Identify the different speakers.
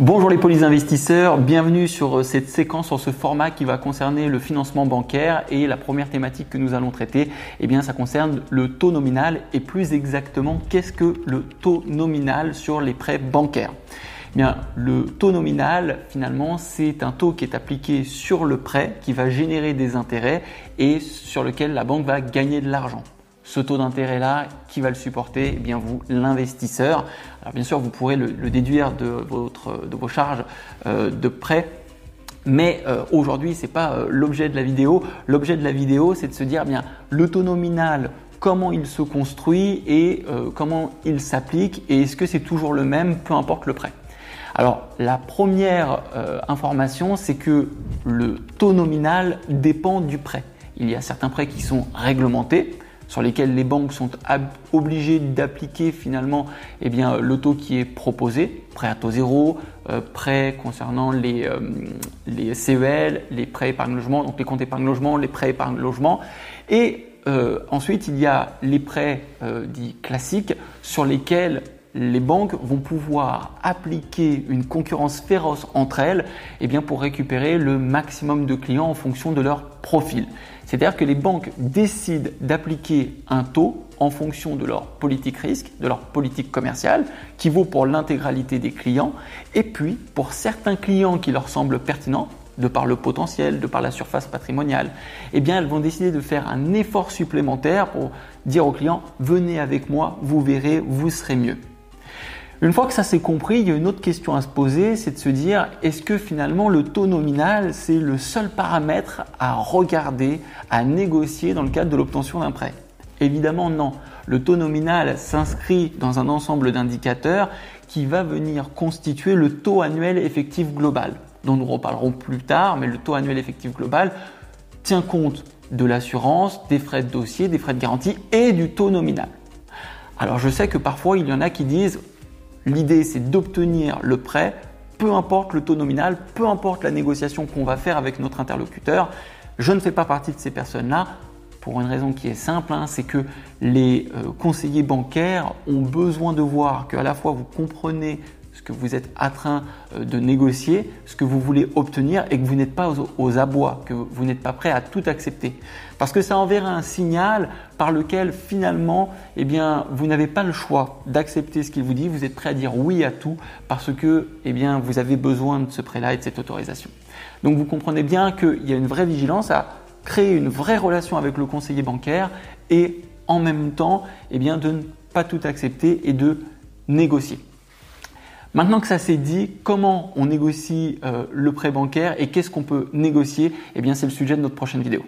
Speaker 1: Bonjour les polis investisseurs, bienvenue sur euh, cette séquence, sur ce format qui va concerner le financement bancaire et la première thématique que nous allons traiter, eh bien ça concerne le taux nominal et plus exactement qu'est-ce que le taux nominal sur les prêts bancaires? Eh bien, le taux nominal, finalement, c'est un taux qui est appliqué sur le prêt, qui va générer des intérêts et sur lequel la banque va gagner de l'argent ce taux d'intérêt-là, qui va le supporter? Eh bien vous, l'investisseur. Alors bien sûr, vous pourrez le, déduire de, votre, de vos charges euh, de prêt. Mais euh, aujourd'hui, ce n'est pas euh, l'objet de la vidéo. L'objet de la vidéo, c'est de se dire, eh bien, le taux nominal, comment il se construit et comment il s'applique et est-ce que c'est toujours le même, peu importe le prêt? Alors la première information, c'est que le taux nominal dépend du prêt. Il y a certains prêts qui sont réglementés, sur lesquels les banques sont obligées d'appliquer finalement eh bien, le taux qui est proposé, prêt à taux zéro, euh, prêt concernant les, euh, les CEL, les prêts épargne logement, donc les comptes épargne logement, les prêts épargne logement. Et euh, ensuite, il y a les prêts dits classiques sur lesquels les banques vont pouvoir appliquer une concurrence féroce entre elles eh bien pour récupérer le maximum de clients en fonction de leur profil. C'est-à-dire que les banques décident d'appliquer un taux en fonction de leur politique risque, de leur politique commerciale, qui vaut pour l'intégralité des clients, et puis pour certains clients qui leur semblent pertinents, de par le potentiel, de par la surface patrimoniale, eh bien elles vont décider de faire un effort supplémentaire pour dire aux clients venez avec moi, vous verrez, vous serez mieux. Une fois que ça s'est compris, il y a une autre question à se poser, c'est de se dire est-ce que finalement le taux nominal, c'est le seul paramètre à regarder, à négocier dans le cadre de l'obtention d'un prêt? Évidemment non. Le taux nominal s'inscrit dans un ensemble d'indicateurs qui va venir constituer le taux annuel effectif global, dont nous reparlerons plus tard, mais le taux annuel effectif global tient compte de l'assurance, des frais de dossier, des frais de garantie et du taux nominal. Alors je sais que parfois il y en a qui disent L'idée, c'est d'obtenir le prêt, peu importe le taux nominal, peu importe la négociation qu'on va faire avec notre interlocuteur. Je ne fais pas partie de ces personnes-là pour une raison qui est simple, hein, c'est que les euh, conseillers bancaires ont besoin de voir qu'à la fois vous comprenez ce que vous êtes en train euh, de négocier, ce que vous voulez obtenir et que vous n'êtes pas aux, abois, que vous n'êtes pas prêt à tout accepter. Parce que ça enverra un signal par lequel finalement, eh bien, vous n'avez pas le choix d'accepter ce qu'il vous dit, vous êtes prêt à dire oui à tout parce que, eh bien, vous avez besoin de ce prêt-là et de cette autorisation. Donc vous comprenez bien qu'il y a une vraie vigilance à créer une vraie relation avec le conseiller bancaire et en même temps, eh bien, de ne pas tout accepter et de négocier. Maintenant que ça s'est dit, comment on négocie euh, le prêt bancaire et qu'est-ce qu'on peut négocier? Eh bien, c'est le sujet de notre prochaine vidéo.